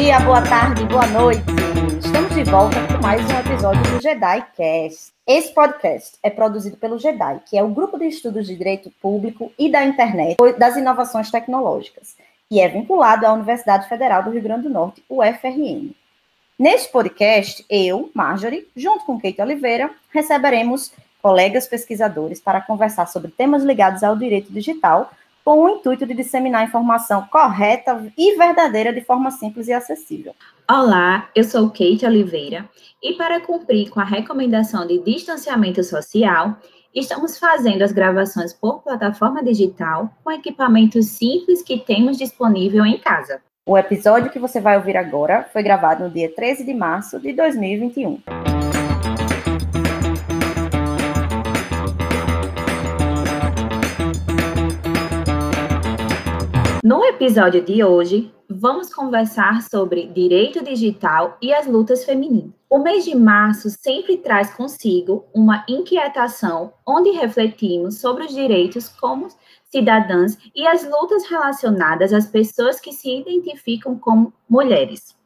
dia, boa tarde, boa noite. Estamos de volta com mais um episódio do Jedi Cast. Esse podcast é produzido pelo Jedi, que é o grupo de estudos de direito público e da internet das inovações tecnológicas, e é vinculado à Universidade Federal do Rio Grande do Norte, UFRN. Neste podcast, eu, Marjorie, junto com Kate Oliveira, receberemos colegas pesquisadores para conversar sobre temas ligados ao direito digital, com o intuito de disseminar informação correta e verdadeira de forma simples e acessível. Olá, eu sou Kate Oliveira e para cumprir com a recomendação de distanciamento social, estamos fazendo as gravações por plataforma digital com equipamentos simples que temos disponível em casa. O episódio que você vai ouvir agora foi gravado no dia 13 de março de 2021. No episódio de hoje, vamos conversar sobre direito digital e as lutas femininas. O mês de março sempre traz consigo uma inquietação onde refletimos sobre os direitos como cidadãs e as lutas relacionadas às pessoas que se identificam como mulheres.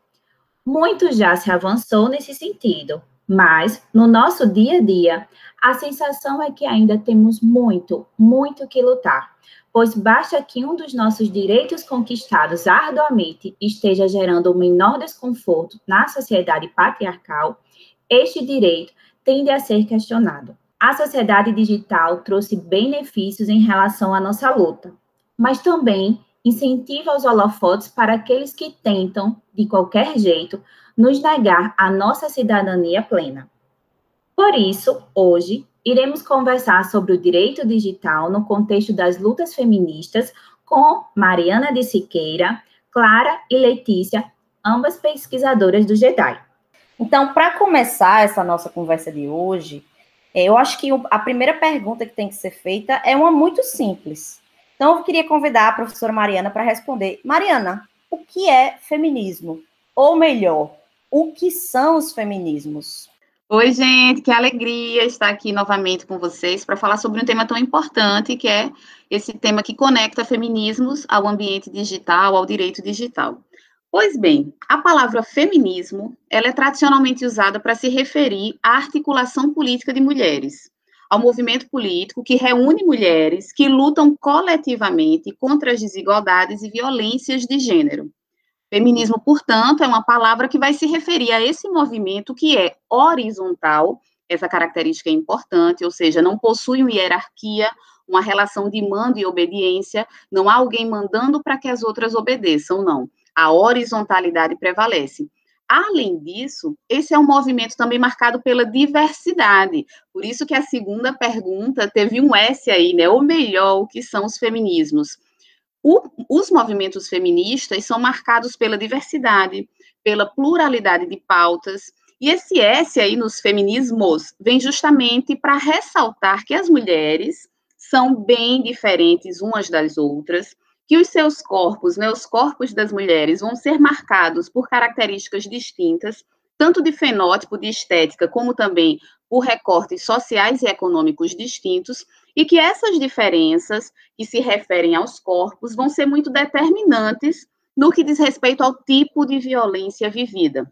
Muito já se avançou nesse sentido, mas no nosso dia a dia, a sensação é que ainda temos muito, muito que lutar pois basta que um dos nossos direitos conquistados arduamente esteja gerando o menor desconforto na sociedade patriarcal, este direito tende a ser questionado. A sociedade digital trouxe benefícios em relação à nossa luta, mas também incentiva os holofotes para aqueles que tentam, de qualquer jeito, nos negar a nossa cidadania plena. Por isso, hoje, iremos conversar sobre o direito digital no contexto das lutas feministas com Mariana de Siqueira, Clara e Letícia, ambas pesquisadoras do JEDAI. Então, para começar essa nossa conversa de hoje, é, eu acho que a primeira pergunta que tem que ser feita é uma muito simples. Então, eu queria convidar a professora Mariana para responder. Mariana, o que é feminismo? Ou melhor, o que são os feminismos? Oi, gente, que alegria estar aqui novamente com vocês para falar sobre um tema tão importante que é esse tema que conecta feminismos ao ambiente digital, ao direito digital. Pois bem, a palavra feminismo, ela é tradicionalmente usada para se referir à articulação política de mulheres, ao movimento político que reúne mulheres que lutam coletivamente contra as desigualdades e violências de gênero. Feminismo, portanto, é uma palavra que vai se referir a esse movimento que é horizontal, essa característica é importante, ou seja, não possui uma hierarquia, uma relação de mando e obediência, não há alguém mandando para que as outras obedeçam, não. A horizontalidade prevalece. Além disso, esse é um movimento também marcado pela diversidade. Por isso que a segunda pergunta teve um S aí, né? Ou melhor, o que são os feminismos? O, os movimentos feministas são marcados pela diversidade, pela pluralidade de pautas, e esse S aí nos feminismos vem justamente para ressaltar que as mulheres são bem diferentes umas das outras, que os seus corpos, né, os corpos das mulheres, vão ser marcados por características distintas, tanto de fenótipo, de estética, como também por recortes sociais e econômicos distintos, e que essas diferenças que se referem aos corpos vão ser muito determinantes no que diz respeito ao tipo de violência vivida.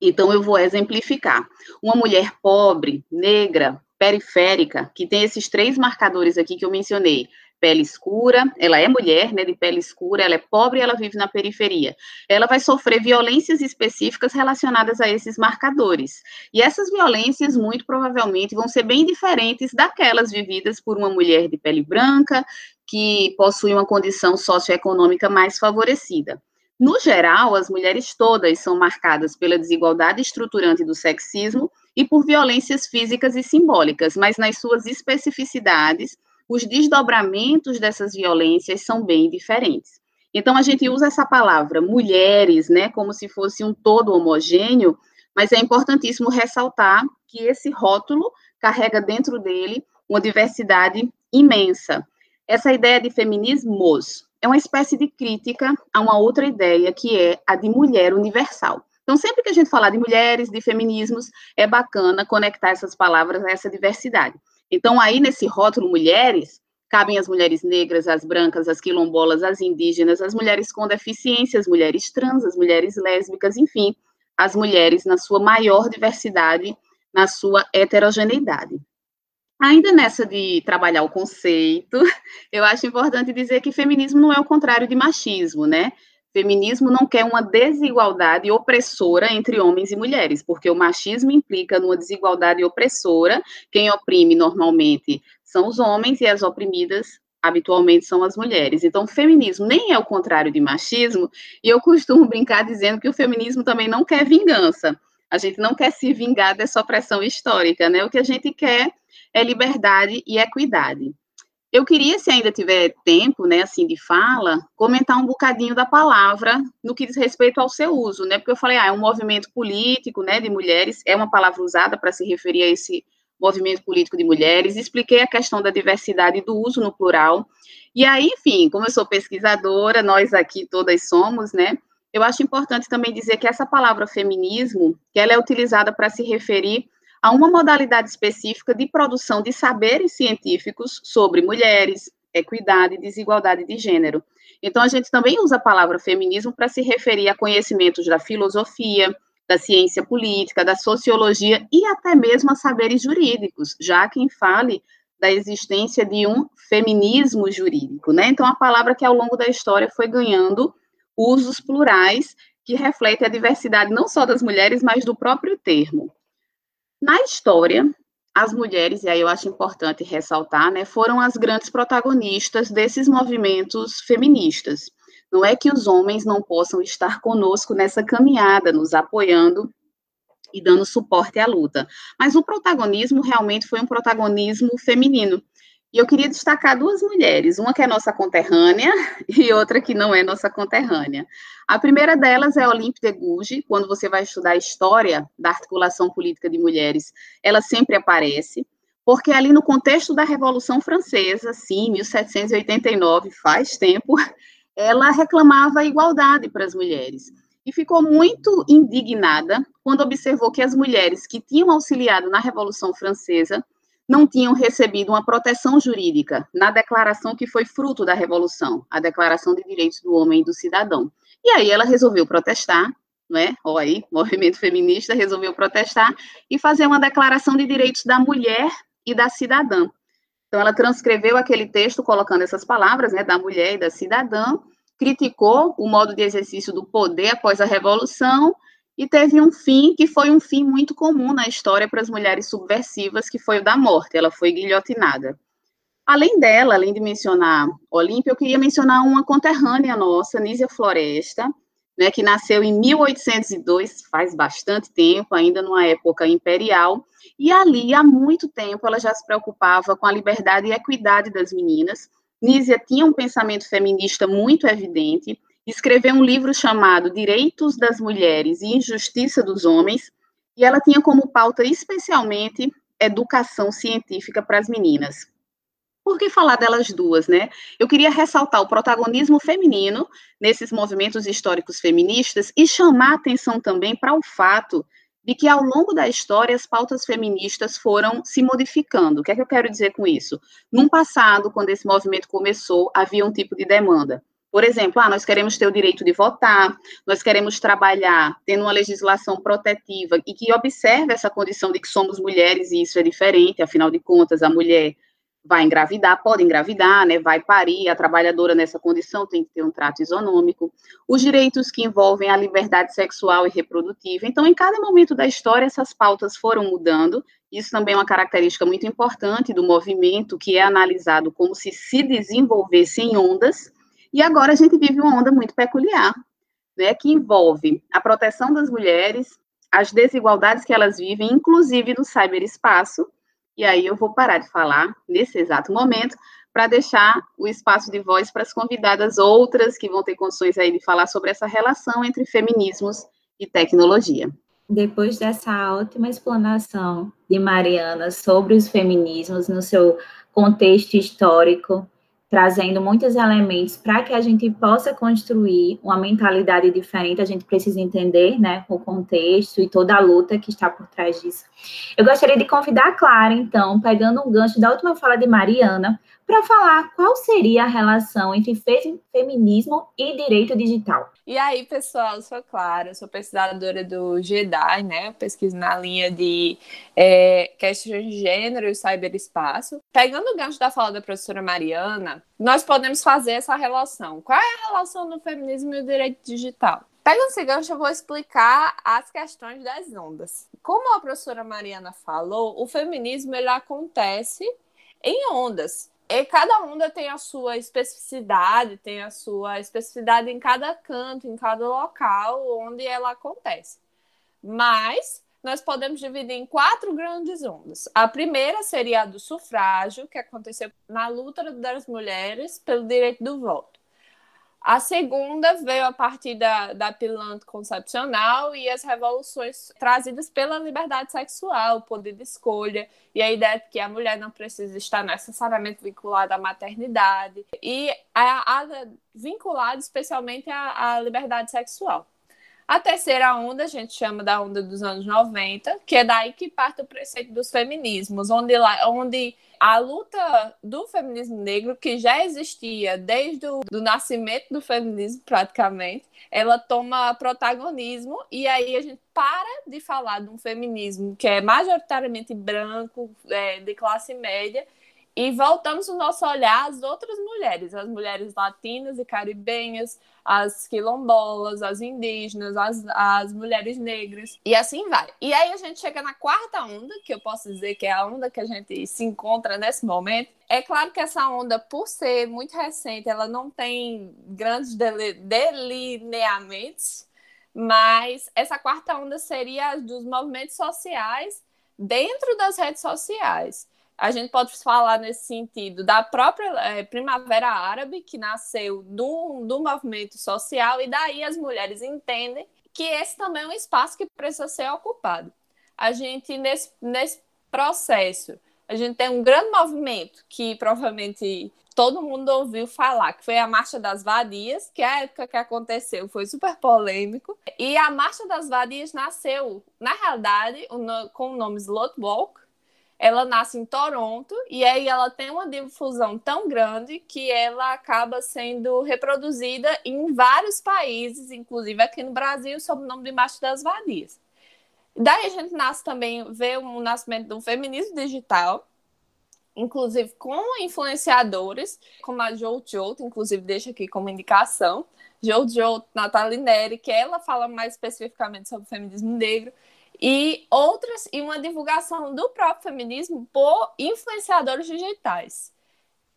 Então, eu vou exemplificar. Uma mulher pobre, negra, periférica, que tem esses três marcadores aqui que eu mencionei, pele escura, ela é mulher, né, de pele escura, ela é pobre ela vive na periferia. Ela vai sofrer violências específicas relacionadas a esses marcadores. E essas violências, muito provavelmente, vão ser bem diferentes daquelas vividas por uma mulher de pele branca, que possui uma condição socioeconômica mais favorecida. No geral, as mulheres todas são marcadas pela desigualdade estruturante do sexismo e por violências físicas e simbólicas, mas nas suas especificidades, os desdobramentos dessas violências são bem diferentes. Então, a gente usa essa palavra mulheres, né, como se fosse um todo homogêneo, mas é importantíssimo ressaltar que esse rótulo carrega dentro dele uma diversidade imensa. Essa ideia de feminismos é uma espécie de crítica a uma outra ideia, que é a de mulher universal. Então, sempre que a gente falar de mulheres, de feminismos, é bacana conectar essas palavras a essa diversidade. Então, aí nesse rótulo mulheres, cabem as mulheres negras, as brancas, as quilombolas, as indígenas, as mulheres com deficiência, as mulheres trans, as mulheres lésbicas, enfim, as mulheres na sua maior diversidade, na sua heterogeneidade. Ainda nessa de trabalhar o conceito, eu acho importante dizer que feminismo não é o contrário de machismo, né? Feminismo não quer uma desigualdade opressora entre homens e mulheres, porque o machismo implica numa desigualdade opressora. Quem oprime normalmente são os homens e as oprimidas habitualmente são as mulheres. Então, feminismo nem é o contrário de machismo, e eu costumo brincar dizendo que o feminismo também não quer vingança. A gente não quer se vingar dessa opressão histórica, né? O que a gente quer é liberdade e equidade. Eu queria, se ainda tiver tempo, né, assim, de fala, comentar um bocadinho da palavra no que diz respeito ao seu uso, né? Porque eu falei, ah, é um movimento político, né, de mulheres, é uma palavra usada para se referir a esse movimento político de mulheres, expliquei a questão da diversidade do uso no plural. E aí, enfim, como eu sou pesquisadora, nós aqui todas somos, né? Eu acho importante também dizer que essa palavra feminismo, que ela é utilizada para se referir a uma modalidade específica de produção de saberes científicos sobre mulheres, equidade e desigualdade de gênero. Então, a gente também usa a palavra feminismo para se referir a conhecimentos da filosofia, da ciência política, da sociologia e até mesmo a saberes jurídicos, já quem fale da existência de um feminismo jurídico, né? Então, a palavra que ao longo da história foi ganhando usos plurais que refletem a diversidade não só das mulheres, mas do próprio termo. Na história, as mulheres, e aí eu acho importante ressaltar, né, foram as grandes protagonistas desses movimentos feministas. Não é que os homens não possam estar conosco nessa caminhada, nos apoiando e dando suporte à luta, mas o protagonismo realmente foi um protagonismo feminino. E eu queria destacar duas mulheres, uma que é nossa conterrânea e outra que não é nossa conterrânea. A primeira delas é Olympe de Gouges, quando você vai estudar a história da articulação política de mulheres, ela sempre aparece, porque ali no contexto da Revolução Francesa, sim, 1789, faz tempo, ela reclamava a igualdade para as mulheres. E ficou muito indignada quando observou que as mulheres que tinham auxiliado na Revolução Francesa não tinham recebido uma proteção jurídica na declaração que foi fruto da Revolução, a Declaração de Direitos do Homem e do Cidadão. E aí ela resolveu protestar, não é? Olha aí, movimento feminista resolveu protestar e fazer uma declaração de direitos da mulher e da cidadã. Então ela transcreveu aquele texto colocando essas palavras, né, da mulher e da cidadã, criticou o modo de exercício do poder após a revolução e teve um fim que foi um fim muito comum na história para as mulheres subversivas, que foi o da morte. Ela foi guilhotinada. Além dela, além de mencionar Olímpia, eu queria mencionar uma conterrânea nossa, Nísia Floresta, né, que nasceu em 1802, faz bastante tempo, ainda numa época imperial, e ali, há muito tempo, ela já se preocupava com a liberdade e equidade das meninas. Nísia tinha um pensamento feminista muito evidente, escreveu um livro chamado Direitos das Mulheres e Injustiça dos Homens, e ela tinha como pauta especialmente educação científica para as meninas. Por que falar delas duas, né? Eu queria ressaltar o protagonismo feminino nesses movimentos históricos feministas e chamar atenção também para o fato de que ao longo da história as pautas feministas foram se modificando. O que é que eu quero dizer com isso? Num passado, quando esse movimento começou, havia um tipo de demanda. Por exemplo, ah, nós queremos ter o direito de votar, nós queremos trabalhar tendo uma legislação protetiva e que observe essa condição de que somos mulheres e isso é diferente, afinal de contas, a mulher vai engravidar, pode engravidar, né, vai parir, a trabalhadora nessa condição tem que ter um trato isonômico, os direitos que envolvem a liberdade sexual e reprodutiva. Então, em cada momento da história, essas pautas foram mudando, isso também é uma característica muito importante do movimento, que é analisado como se se desenvolvesse em ondas, e agora a gente vive uma onda muito peculiar, né, que envolve a proteção das mulheres, as desigualdades que elas vivem, inclusive no cyberespaço. E aí eu vou parar de falar nesse exato momento para deixar o espaço de voz para as convidadas outras que vão ter condições aí de falar sobre essa relação entre feminismos e tecnologia. Depois dessa ótima explanação de Mariana sobre os feminismos no seu contexto histórico, trazendo muitos elementos para que a gente possa construir uma mentalidade diferente, a gente precisa entender, né, o contexto e toda a luta que está por trás disso. Eu gostaria de convidar a Clara, então, pegando um gancho da última fala de Mariana, para falar qual seria a relação entre fe feminismo e direito digital. E aí, pessoal, eu sou Clara, sou pesquisadora do GEDAI, né? Pesquiso na linha de é, questões de gênero e cyberespaço. Pegando o gancho da fala da professora Mariana, nós podemos fazer essa relação. Qual é a relação do feminismo e o direito digital? Pegando esse gancho, eu vou explicar as questões das ondas. Como a professora Mariana falou, o feminismo ele acontece em ondas. E cada onda tem a sua especificidade, tem a sua especificidade em cada canto, em cada local onde ela acontece. Mas nós podemos dividir em quatro grandes ondas. A primeira seria a do sufrágio, que aconteceu na luta das mulheres pelo direito do voto. A segunda veio a partir da, da pílula anticoncepcional e as revoluções trazidas pela liberdade sexual, o poder de escolha, e a ideia de que a mulher não precisa estar necessariamente vinculada à maternidade, e a, a vinculada especialmente à, à liberdade sexual. A terceira onda a gente chama da onda dos anos 90, que é daí que parte o preceito dos feminismos, onde, onde a luta do feminismo negro, que já existia desde o nascimento do feminismo, praticamente, ela toma protagonismo e aí a gente para de falar de um feminismo que é majoritariamente branco, é, de classe média, e voltamos o nosso olhar às outras mulheres, as mulheres latinas e caribenhas, as quilombolas, as indígenas, as, as mulheres negras, e assim vai. E aí a gente chega na quarta onda, que eu posso dizer que é a onda que a gente se encontra nesse momento. É claro que essa onda, por ser muito recente, ela não tem grandes delineamentos, mas essa quarta onda seria dos movimentos sociais dentro das redes sociais a gente pode falar nesse sentido da própria é, Primavera Árabe, que nasceu do, do movimento social, e daí as mulheres entendem que esse também é um espaço que precisa ser ocupado. A gente, nesse, nesse processo, a gente tem um grande movimento que provavelmente todo mundo ouviu falar, que foi a Marcha das Vadias, que a época que aconteceu foi super polêmico. E a Marcha das Vadias nasceu, na realidade, com o nome Slot Walk, ela nasce em Toronto e aí ela tem uma difusão tão grande que ela acaba sendo reproduzida em vários países, inclusive aqui no Brasil, sob o nome de Marcha das Vadias. Daí a gente nasce também, vê o nascimento do feminismo digital, inclusive com influenciadores, como a Jojo, inclusive deixa aqui como indicação, Jojo Natalie Neri, que ela fala mais especificamente sobre o feminismo negro, e outras e uma divulgação do próprio feminismo por influenciadores digitais.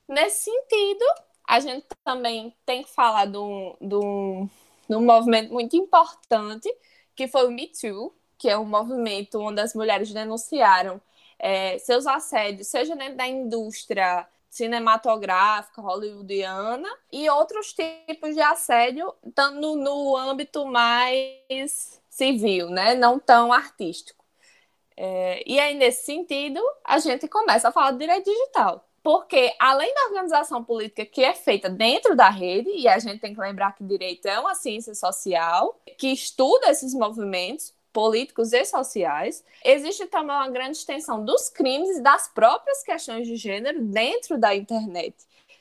Nesse sentido, a gente também tem que falar de um, movimento muito importante, que foi o Me Too, que é um movimento onde as mulheres denunciaram é, seus assédios, seja dentro da indústria cinematográfica hollywoodiana e outros tipos de assédio, no, no âmbito mais civil, né? não tão artístico. É, e aí, nesse sentido, a gente começa a falar de direito digital. Porque, além da organização política que é feita dentro da rede, e a gente tem que lembrar que direito é uma ciência social que estuda esses movimentos políticos e sociais, existe também uma grande extensão dos crimes e das próprias questões de gênero dentro da internet.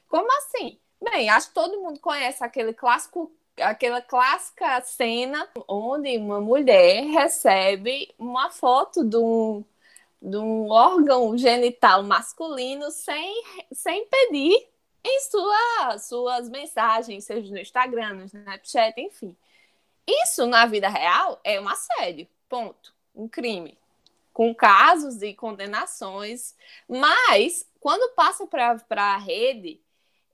Como assim? Bem, acho que todo mundo conhece aquele clássico aquela clássica cena onde uma mulher recebe uma foto de um, de um órgão genital masculino sem, sem pedir em sua, suas mensagens, seja no Instagram, no Snapchat, enfim. Isso na vida real é um assédio, ponto. Um crime. Com casos e condenações. Mas, quando passa para a rede,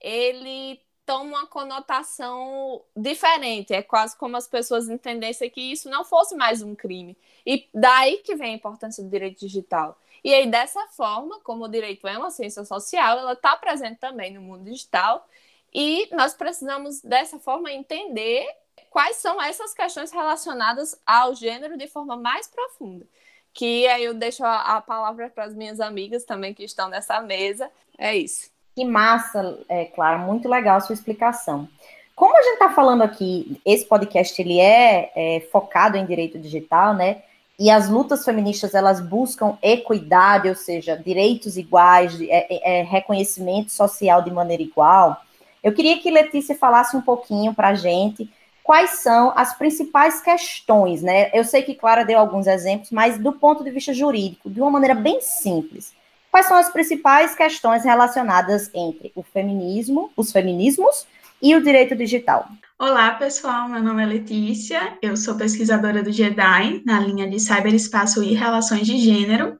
ele toma uma conotação diferente. É quase como as pessoas entendessem que isso não fosse mais um crime. E daí que vem a importância do direito digital. E aí, dessa forma, como o direito é uma ciência social, ela está presente também no mundo digital. E nós precisamos, dessa forma, entender quais são essas questões relacionadas ao gênero de forma mais profunda. Que aí eu deixo a, a palavra para as minhas amigas também que estão nessa mesa. É isso. Que massa, é, Clara, muito legal a sua explicação. Como a gente está falando aqui, esse podcast ele é, é, focado em direito digital, né? e as lutas feministas elas buscam equidade, ou seja, direitos iguais, é, é, é, reconhecimento social de maneira igual, eu queria que Letícia falasse um pouquinho para a gente quais são as principais questões, né? Eu sei que Clara deu alguns exemplos, mas do ponto de vista jurídico, de uma maneira bem simples, quais são as principais questões relacionadas entre o feminismo, os feminismos e o direito digital? Olá, pessoal. Meu nome é Letícia. Eu sou pesquisadora do JEDI na linha de Cyberespaço e Relações de Gênero.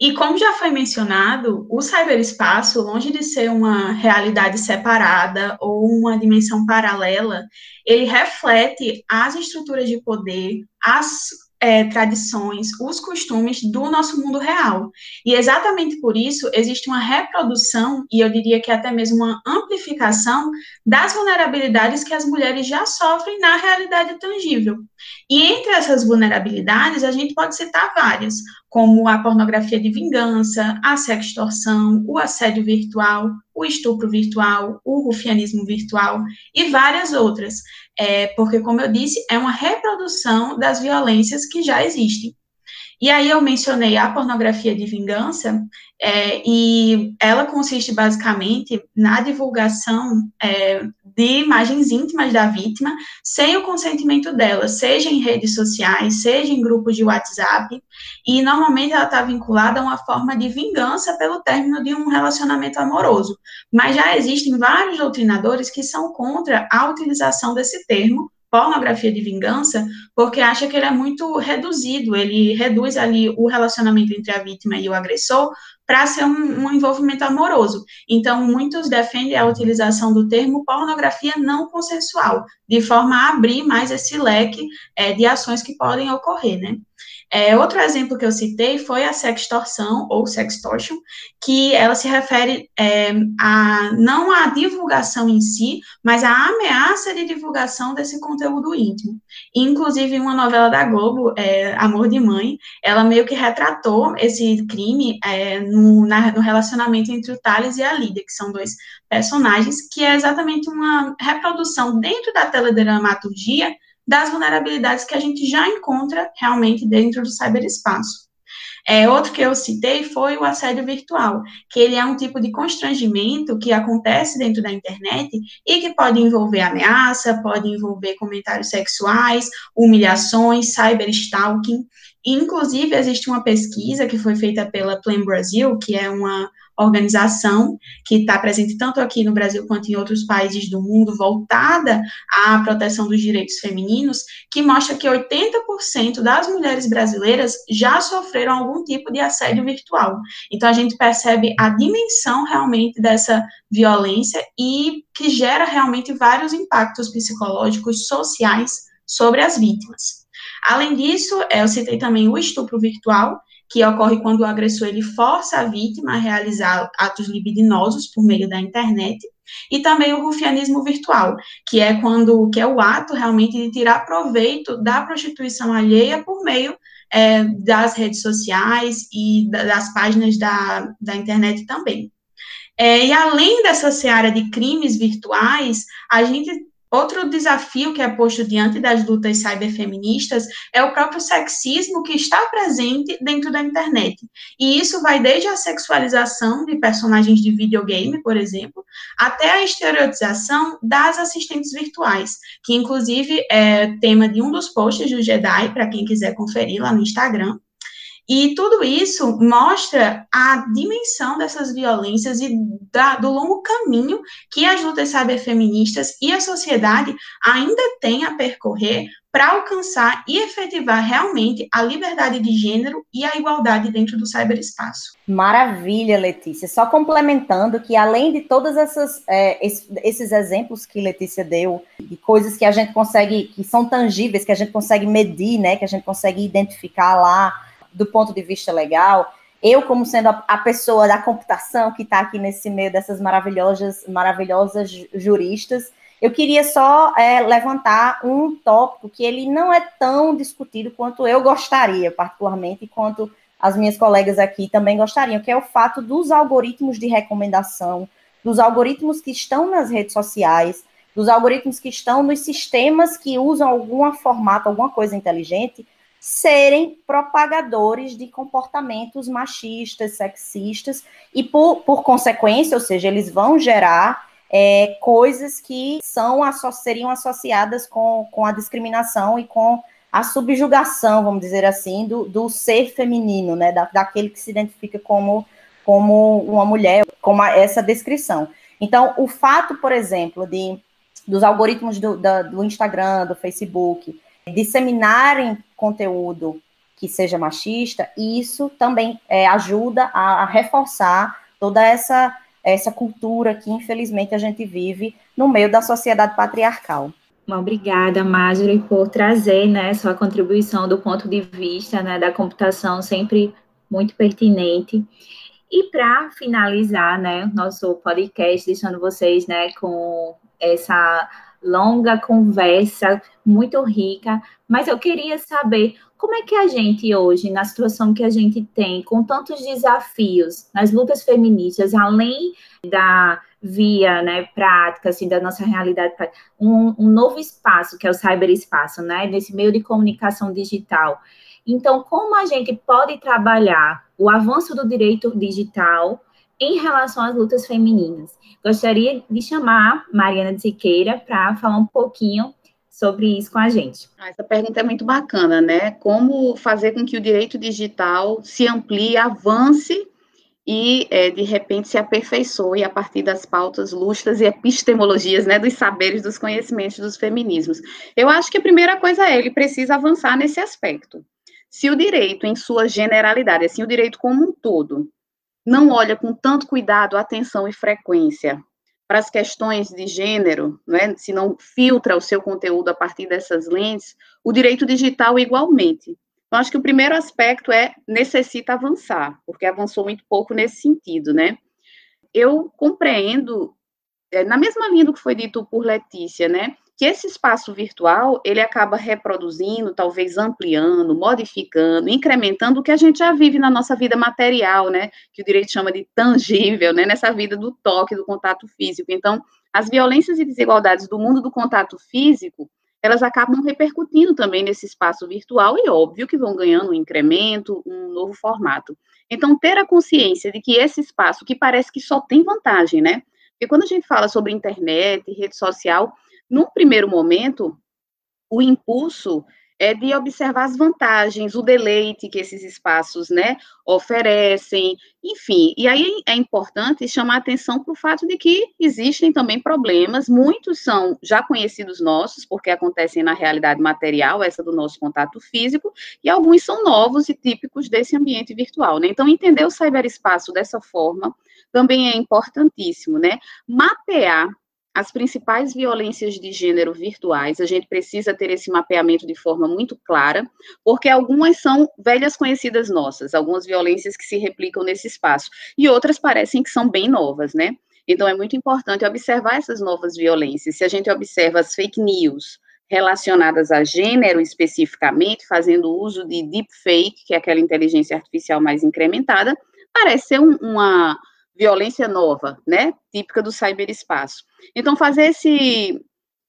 E como já foi mencionado, o cyberespaço, longe de ser uma realidade separada ou uma dimensão paralela, ele reflete as estruturas de poder, as é, tradições, os costumes do nosso mundo real. E exatamente por isso existe uma reprodução, e eu diria que até mesmo uma amplificação, das vulnerabilidades que as mulheres já sofrem na realidade tangível. E entre essas vulnerabilidades, a gente pode citar várias, como a pornografia de vingança, a sextorção, o assédio virtual, o estupro virtual, o rufianismo virtual e várias outras é, porque, como eu disse, é uma reprodução das violências que já existem. E aí eu mencionei a pornografia de vingança, é, e ela consiste basicamente na divulgação é, de imagens íntimas da vítima sem o consentimento dela, seja em redes sociais, seja em grupos de WhatsApp, e normalmente ela está vinculada a uma forma de vingança pelo término de um relacionamento amoroso. Mas já existem vários doutrinadores que são contra a utilização desse termo pornografia de vingança, porque acha que ele é muito reduzido, ele reduz ali o relacionamento entre a vítima e o agressor para ser um, um, envolvimento amoroso. Então, muitos defendem a utilização do termo pornografia não consensual, de forma a abrir mais esse leque é, de ações que podem ocorrer, né? É, outro exemplo que eu citei foi a sextorção, ou sextortion, que ela se refere é, a não à divulgação em si, mas à ameaça de divulgação desse conteúdo íntimo. Inclusive, uma novela da Globo, é, Amor de Mãe, ela meio que retratou esse crime é, no, na, no relacionamento entre o Thales e a Lídia, que são dois personagens, que é exatamente uma reprodução dentro da teledramaturgia das vulnerabilidades que a gente já encontra realmente dentro do cyberespaço. É, outro que eu citei foi o assédio virtual, que ele é um tipo de constrangimento que acontece dentro da internet e que pode envolver ameaça, pode envolver comentários sexuais, humilhações, cyberstalking. Inclusive, existe uma pesquisa que foi feita pela Plan Brasil, que é uma organização que está presente tanto aqui no Brasil quanto em outros países do mundo, voltada à proteção dos direitos femininos, que mostra que 80% das mulheres brasileiras já sofreram algum tipo de assédio virtual. Então, a gente percebe a dimensão realmente dessa violência e que gera realmente vários impactos psicológicos, sociais sobre as vítimas. Além disso, eu citei também o estupro virtual, que ocorre quando o agressor ele força a vítima a realizar atos libidinosos por meio da internet, e também o rufianismo virtual, que é quando que é o ato realmente de tirar proveito da prostituição alheia por meio é, das redes sociais e das páginas da, da internet também. É, e além dessa seara de crimes virtuais, a gente Outro desafio que é posto diante das lutas cyberfeministas é o próprio sexismo que está presente dentro da internet. E isso vai desde a sexualização de personagens de videogame, por exemplo, até a estereotização das assistentes virtuais, que inclusive é tema de um dos posts do Jedi, para quem quiser conferir lá no Instagram. E tudo isso mostra a dimensão dessas violências e da, do longo caminho que as lutas cyberfeministas e a sociedade ainda têm a percorrer para alcançar e efetivar realmente a liberdade de gênero e a igualdade dentro do cyberespaço. Maravilha, Letícia. Só complementando que, além de todos é, esses exemplos que Letícia deu, de coisas que a gente consegue, que são tangíveis, que a gente consegue medir, né, que a gente consegue identificar lá do ponto de vista legal, eu, como sendo a, a pessoa da computação que está aqui nesse meio dessas maravilhosas, maravilhosas juristas, eu queria só é, levantar um tópico que ele não é tão discutido quanto eu gostaria, particularmente, quanto as minhas colegas aqui também gostariam, que é o fato dos algoritmos de recomendação, dos algoritmos que estão nas redes sociais, dos algoritmos que estão nos sistemas que usam algum formato, alguma coisa inteligente, serem propagadores de comportamentos machistas, sexistas, e por, por consequência, ou seja, eles vão gerar é, coisas que são seriam associadas com, com a discriminação e com a subjugação, vamos dizer assim, do, do ser feminino, né, da, daquele que se identifica como, como uma mulher, como a, essa descrição. Então, o fato, por exemplo, de dos algoritmos do, da, do Instagram, do Facebook, disseminarem conteúdo que seja machista, isso também é, ajuda a, a, reforçar toda essa, essa cultura que, infelizmente, a gente vive no meio da sociedade patriarcal. Obrigada, Marjorie, por trazer né, sua contribuição do ponto de vista né, da computação, sempre muito pertinente. E para finalizar, né, nosso podcast, deixando vocês, né, com essa longa conversa, muito rica, mas eu queria saber como é que a gente hoje, na situação que a gente tem, com tantos desafios nas lutas feministas, além da via né, prática, assim, da nossa realidade um, um novo espaço, que é o cyberespaço, né, nesse meio de comunicação digital. Então, como a gente pode trabalhar o avanço do direito digital em relação às lutas femininas. Gostaria de chamar Mariana de Siqueira para falar um pouquinho sobre isso com a gente. Ah, essa pergunta é muito bacana, né? Como fazer com que o direito digital se amplie, avance e, é, de repente, se aperfeiçoe a partir das pautas lustras e epistemologias, né, dos saberes, dos conhecimentos dos feminismos. Eu acho que a primeira coisa é, ele precisa avançar nesse aspecto. Se o direito, em sua generalidade, assim, o direito como um todo, não olha com tanto cuidado, atenção e frequência para as questões de gênero, né, se não filtra o seu conteúdo a partir dessas lentes, o direito digital igualmente. Então, acho que o primeiro aspecto é necessita avançar, porque avançou muito pouco nesse sentido, né? Eu compreendo, é, na mesma linha do que foi dito por Letícia, né, que esse espaço virtual, ele acaba reproduzindo, talvez ampliando, modificando, incrementando o que a gente já vive na nossa vida material, né, que o direito chama de tangível, né, nessa vida do toque, do contato físico. Então, as violências e desigualdades do mundo do contato físico, elas acabam repercutindo também nesse espaço virtual e óbvio que vão ganhando um incremento, um novo formato. Então, ter a consciência de que esse espaço, que parece que só tem vantagem, né? Porque quando a gente fala sobre internet, rede social, num primeiro momento, o impulso é de observar as vantagens, o deleite que esses espaços, né, oferecem, enfim. E aí é importante chamar atenção para o fato de que existem também problemas, muitos são já conhecidos nossos, porque acontecem na realidade material, essa do nosso contato físico, e alguns são novos e típicos desse ambiente virtual, né? Então, entender o cyberespaço dessa forma também é importantíssimo, né? Mapear as principais violências de gênero virtuais, a gente precisa ter esse mapeamento de forma muito clara, porque algumas são velhas conhecidas nossas, algumas violências que se replicam nesse espaço, e outras parecem que são bem novas, né? Então é muito importante observar essas novas violências. Se a gente observa as fake news relacionadas a gênero especificamente, fazendo uso de deepfake, que é aquela inteligência artificial mais incrementada, parece ser um, uma violência nova, né, típica do cyberespaço. Então, fazer esse,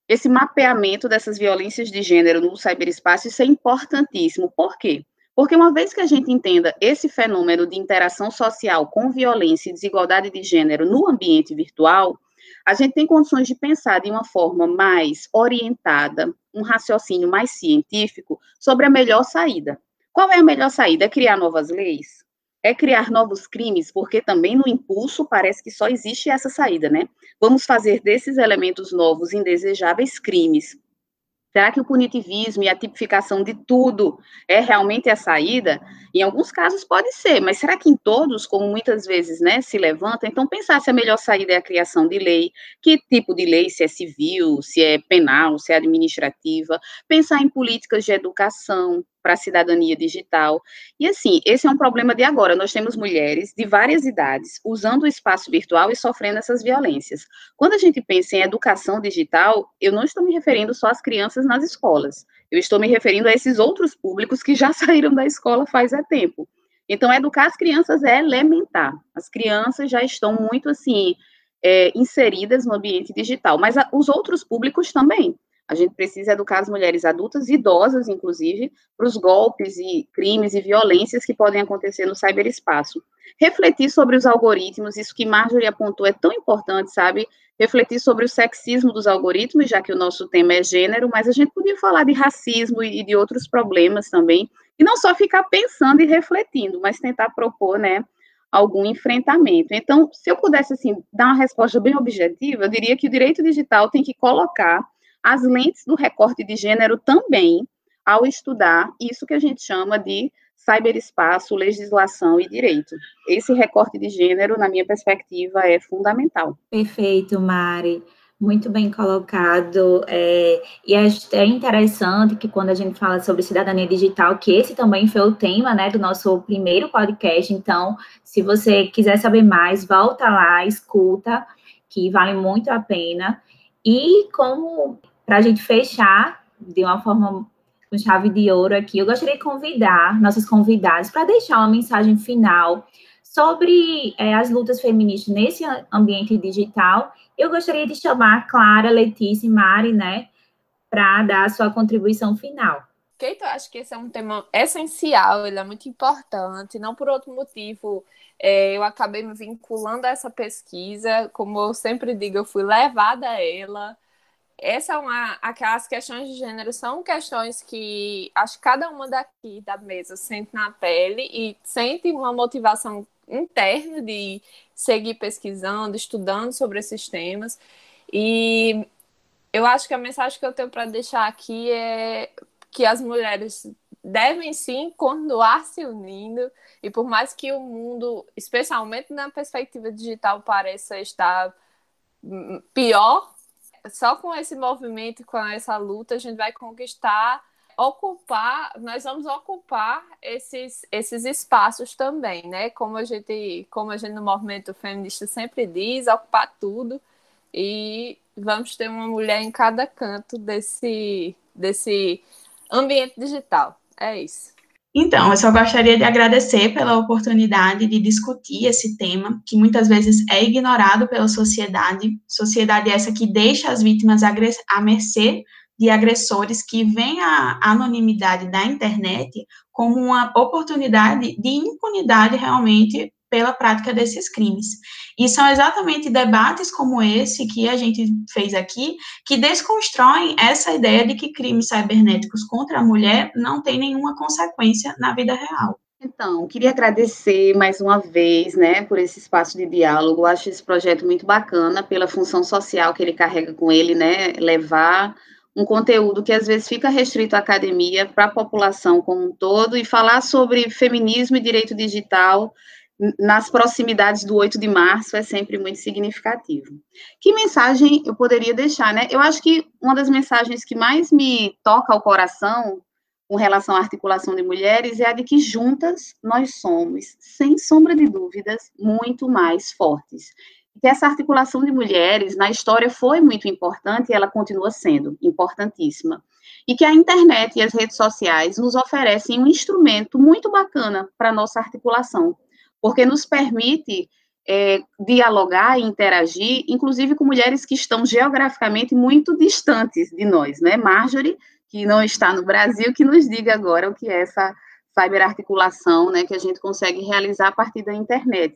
esse mapeamento dessas violências de gênero no cyberespaço, isso é importantíssimo. Por quê? Porque uma vez que a gente entenda esse fenômeno de interação social com violência e desigualdade de gênero no ambiente virtual, a gente tem condições de pensar de uma forma mais orientada, um raciocínio mais científico sobre a melhor saída. Qual é a melhor saída? É criar novas leis? É criar novos crimes, porque também no impulso parece que só existe essa saída, né? Vamos fazer desses elementos novos indesejáveis crimes. Será que o punitivismo e a tipificação de tudo é realmente a saída? Em alguns casos pode ser, mas será que em todos, como muitas vezes né, se levanta? Então, pensar se a melhor saída é a criação de lei, que tipo de lei, se é civil, se é penal, se é administrativa, pensar em políticas de educação, para a cidadania digital. E assim, esse é um problema de agora. Nós temos mulheres de várias idades usando o espaço virtual e sofrendo essas violências. Quando a gente pensa em educação digital, eu não estou me referindo só às crianças nas escolas. Eu estou me referindo a esses outros públicos que já saíram da escola faz é tempo. Então, educar as crianças é elementar. As crianças já estão muito assim é, inseridas no ambiente digital, mas a, os outros públicos também. A gente precisa educar as mulheres adultas idosas, inclusive, para os golpes e crimes e violências que podem acontecer no cyberespaço. Refletir sobre os algoritmos, isso que Marjorie apontou é tão importante, sabe? Refletir sobre o sexismo dos algoritmos, já que o nosso tema é gênero, mas a gente podia falar de racismo e de outros problemas também, e não só ficar pensando e refletindo, mas tentar propor, né, algum enfrentamento. Então, se eu pudesse, assim, dar uma resposta bem objetiva, eu diria que o direito digital tem que colocar as lentes do recorte de gênero também ao estudar isso que a gente chama de cyberespaço, legislação e direito. Esse recorte de gênero, na minha perspectiva, é fundamental. Perfeito, Mari. Muito bem colocado. É, e é interessante que quando a gente fala sobre cidadania digital, que esse também foi o tema né, do nosso primeiro podcast. Então, se você quiser saber mais, volta lá, escuta, que vale muito a pena. E como para a gente fechar de uma forma com chave de ouro aqui, eu gostaria de convidar nossos convidados para deixar uma mensagem final sobre é, as lutas feministas nesse ambiente digital eu gostaria de chamar Clara, Letícia e Mari, né, para dar a sua contribuição final. Keito, eu acho que esse é um tema essencial, ele é muito importante, não por outro motivo. É, eu acabei me vinculando a essa pesquisa, como eu sempre digo, eu fui levada a ela. Essa é uma, aquelas questões de gênero são questões que acho que cada uma daqui da mesa sente na pele e sente uma motivação interna de seguir pesquisando, estudando sobre esses temas. E eu acho que a mensagem que eu tenho para deixar aqui é que as mulheres devem sim continuar se unindo e por mais que o mundo, especialmente na perspectiva digital, pareça estar pior, só com esse movimento, com essa luta, a gente vai conquistar ocupar, nós vamos ocupar esses, esses espaços também, né? Como a gente, como a gente no movimento feminista sempre diz, ocupar tudo e vamos ter uma mulher em cada canto desse, desse ambiente digital. É isso. Então, eu só gostaria de agradecer pela oportunidade de discutir esse tema, que muitas vezes é ignorado pela sociedade, sociedade essa que deixa as vítimas à mercê de agressores que veem a anonimidade da internet como uma oportunidade de impunidade realmente pela prática desses crimes. E são exatamente debates como esse que a gente fez aqui que desconstroem essa ideia de que crimes cibernéticos contra a mulher não têm nenhuma consequência na vida real. Então, queria agradecer mais uma vez, né, por esse espaço de diálogo. Acho esse projeto muito bacana pela função social que ele carrega com ele, né, levar um conteúdo que às vezes fica restrito à academia para a população como um todo e falar sobre feminismo e direito digital nas proximidades do 8 de março é sempre muito significativo. Que mensagem eu poderia deixar, né? Eu acho que uma das mensagens que mais me toca ao coração com relação à articulação de mulheres é a de que juntas nós somos, sem sombra de dúvidas, muito mais fortes que essa articulação de mulheres na história foi muito importante e ela continua sendo importantíssima. E que a internet e as redes sociais nos oferecem um instrumento muito bacana para nossa articulação, porque nos permite é, dialogar e interagir, inclusive com mulheres que estão geograficamente muito distantes de nós, né? Marjorie, que não está no Brasil, que nos diga agora o que é essa cyberarticulação, né, que a gente consegue realizar a partir da internet.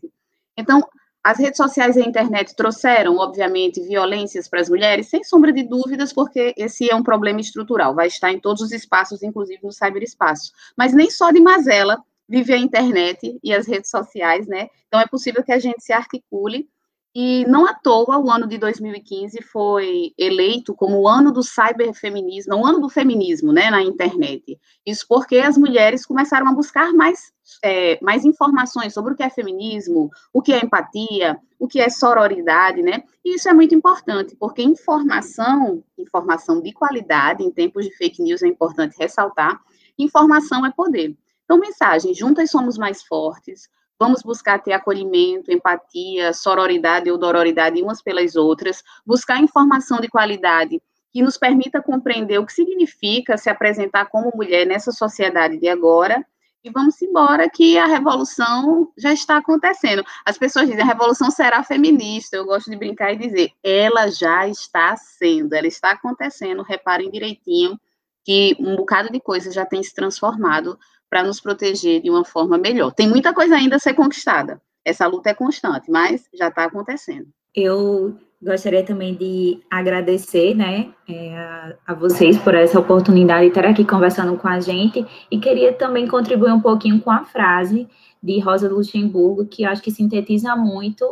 Então, as redes sociais e a internet trouxeram, obviamente, violências para as mulheres, sem sombra de dúvidas, porque esse é um problema estrutural, vai estar em todos os espaços, inclusive no cyberespaço. Mas nem só de mazela vive a internet e as redes sociais, né? Então é possível que a gente se articule e não à toa, o ano de 2015 foi eleito como o ano do cyberfeminismo, o ano do feminismo, né, na internet. Isso porque as mulheres começaram a buscar mais, é, mais informações sobre o que é feminismo, o que é empatia, o que é sororidade, né? E isso é muito importante, porque informação, informação de qualidade, em tempos de fake news é importante ressaltar, informação é poder. Então, mensagem, juntas somos mais fortes, Vamos buscar ter acolhimento, empatia, sororidade ou dororidade umas pelas outras, buscar informação de qualidade que nos permita compreender o que significa se apresentar como mulher nessa sociedade de agora e vamos embora que a revolução já está acontecendo. As pessoas dizem a revolução será feminista. Eu gosto de brincar e dizer, ela já está sendo, ela está acontecendo. Reparem direitinho que um bocado de coisa já tem se transformado para nos proteger de uma forma melhor. Tem muita coisa ainda a ser conquistada. Essa luta é constante, mas já está acontecendo. Eu gostaria também de agradecer, né, é, a, vocês por essa oportunidade de estar aqui conversando com a gente e queria também contribuir um pouquinho com a frase de Rosa Luxemburgo, que acho que sintetiza muito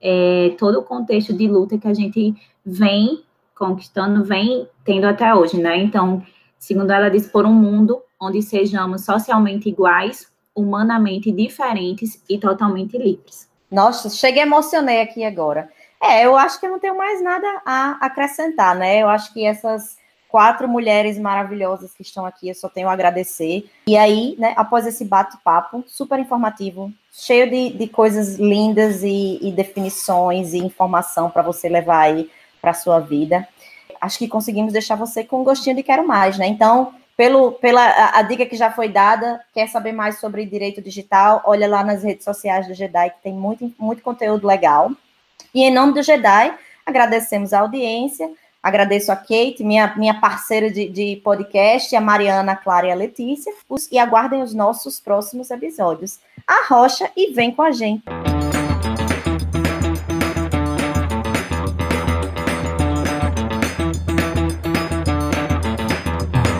é, todo o contexto de luta que a gente vem conquistando, vem tendo até hoje, né? Então, segundo ela diz, por um mundo onde sejamos socialmente iguais, humanamente diferentes e totalmente livres. Nossa, cheguei emocionei aqui agora. É, eu acho que eu não tenho mais nada a acrescentar, né? Eu acho que essas quatro mulheres maravilhosas que estão aqui, eu só tenho a agradecer. E aí, né, após esse bate-papo super informativo, cheio de, de coisas lindas e, e definições e informação para você levar aí para a sua vida, acho que conseguimos deixar você com um gostinho de quero mais, né? Então, pelo, pela a, a, dica que já foi dada, quer saber mais sobre direito digital, olha lá nas redes sociais do Jedi, que tem muito, muito conteúdo legal. E em nome do Jedi, agradecemos a audiência, agradeço a Kate, minha, minha parceira de, de podcast, a Mariana, a Clara e a Letícia, os, e aguardem os nossos próximos episódios. A Rocha e vem com a gente.